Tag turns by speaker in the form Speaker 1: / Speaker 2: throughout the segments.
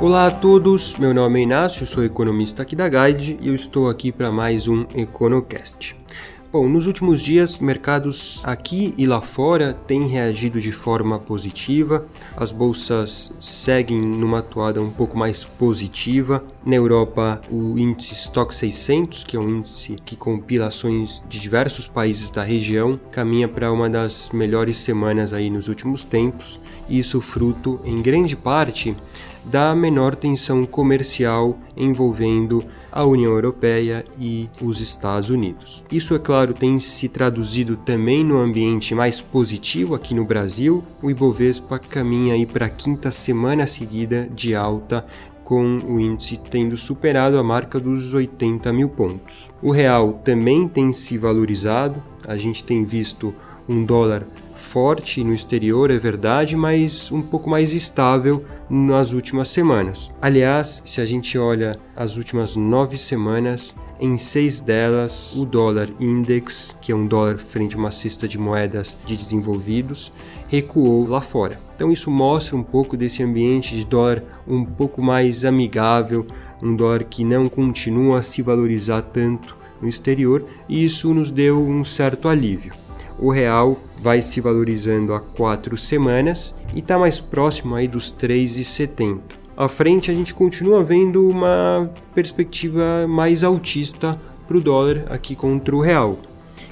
Speaker 1: Olá a todos, meu nome é Inácio, sou economista aqui da Guide e eu estou aqui para mais um EconoCast. Bom, nos últimos dias, mercados aqui e lá fora têm reagido de forma positiva. As bolsas seguem numa atuada um pouco mais positiva. Na Europa, o índice Stock 600, que é um índice que compila ações de diversos países da região, caminha para uma das melhores semanas aí nos últimos tempos. Isso fruto, em grande parte, da menor tensão comercial envolvendo a União Europeia e os Estados Unidos. Isso, é claro, tem se traduzido também no ambiente mais positivo aqui no Brasil. O Ibovespa caminha aí para a quinta semana seguida de alta com o índice tendo superado a marca dos 80 mil pontos. O real também tem se valorizado, a gente tem visto um dólar forte no exterior, é verdade, mas um pouco mais estável nas últimas semanas. Aliás, se a gente olha as últimas nove semanas, em seis delas, o dólar index, que é um dólar frente a uma cesta de moedas de desenvolvidos, recuou lá fora. Então isso mostra um pouco desse ambiente de dólar um pouco mais amigável, um dólar que não continua a se valorizar tanto no exterior, e isso nos deu um certo alívio o real vai se valorizando há quatro semanas e está mais próximo aí dos 3,70. À frente a gente continua vendo uma perspectiva mais altista para o dólar aqui contra o real.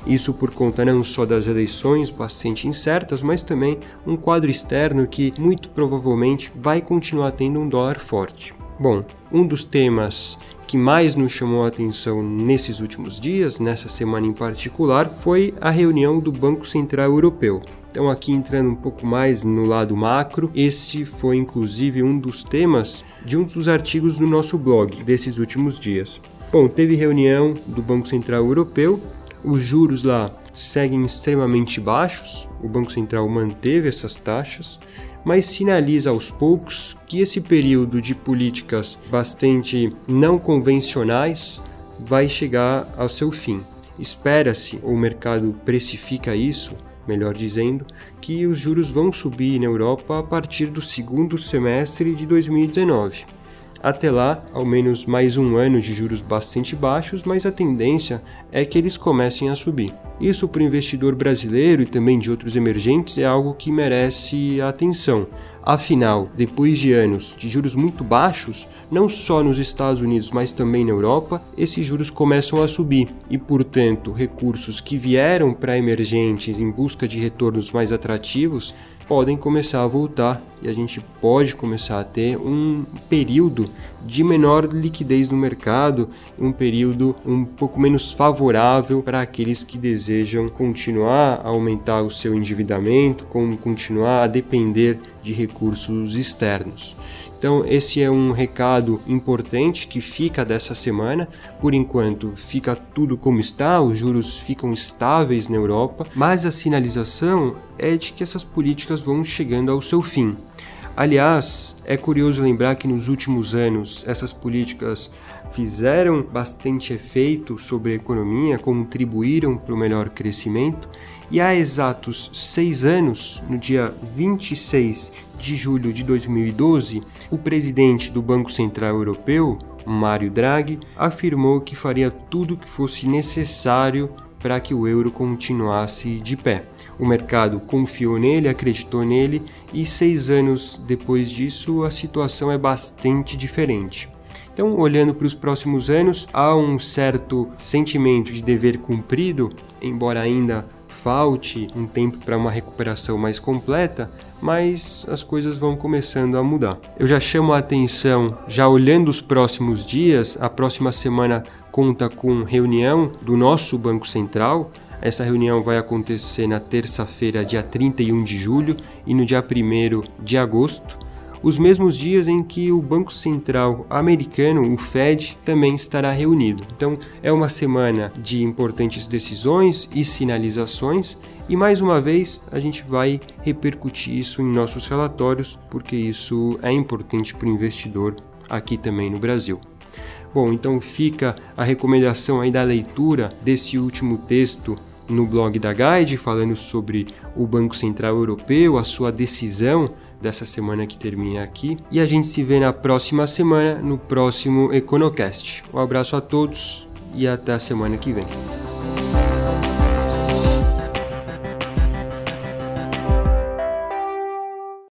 Speaker 1: Isso por conta não só das eleições bastante incertas, mas também um quadro externo que muito provavelmente vai continuar tendo um dólar forte. Bom, um dos temas que mais nos chamou a atenção nesses últimos dias, nessa semana em particular, foi a reunião do Banco Central Europeu. Então, aqui entrando um pouco mais no lado macro, esse foi inclusive um dos temas de um dos artigos do nosso blog desses últimos dias. Bom, teve reunião do Banco Central Europeu, os juros lá seguem extremamente baixos, o Banco Central manteve essas taxas, mas sinaliza aos poucos que esse período de políticas bastante não convencionais vai chegar ao seu fim. Espera-se, ou o mercado precifica isso, melhor dizendo, que os juros vão subir na Europa a partir do segundo semestre de 2019. Até lá, ao menos mais um ano de juros bastante baixos, mas a tendência é que eles comecem a subir. Isso para o investidor brasileiro e também de outros emergentes é algo que merece atenção. Afinal, depois de anos de juros muito baixos, não só nos Estados Unidos, mas também na Europa, esses juros começam a subir. E, portanto, recursos que vieram para emergentes em busca de retornos mais atrativos podem começar a voltar e a gente pode começar a ter um período de menor liquidez no mercado, um período um pouco menos favorável para aqueles que desejam continuar a aumentar o seu endividamento, como continuar a depender de recursos externos. Então, esse é um recado importante que fica dessa semana. Por enquanto, fica tudo como está, os juros ficam estáveis na Europa, mas a sinalização é de que essas políticas vão chegando ao seu fim. Aliás, é curioso lembrar que nos últimos anos essas políticas fizeram bastante efeito sobre a economia, contribuíram para o melhor crescimento, e há exatos seis anos, no dia 26 de julho de 2012, o presidente do Banco Central Europeu, Mário Draghi, afirmou que faria tudo o que fosse necessário para que o euro continuasse de pé. O mercado confiou nele, acreditou nele e seis anos depois disso a situação é bastante diferente. Então, olhando para os próximos anos, há um certo sentimento de dever cumprido, embora ainda falte um tempo para uma recuperação mais completa, mas as coisas vão começando a mudar. Eu já chamo a atenção, já olhando os próximos dias, a próxima semana conta com reunião do nosso Banco Central. Essa reunião vai acontecer na terça-feira, dia 31 de julho, e no dia 1 de agosto os mesmos dias em que o Banco Central americano, o Fed, também estará reunido. Então, é uma semana de importantes decisões e sinalizações, e mais uma vez a gente vai repercutir isso em nossos relatórios, porque isso é importante para o investidor aqui também no Brasil. Bom, então fica a recomendação aí da leitura desse último texto no blog da Guide falando sobre o Banco Central Europeu, a sua decisão dessa semana que termina aqui. E a gente se vê na próxima semana, no próximo Econocast. Um abraço a todos e até a semana que vem.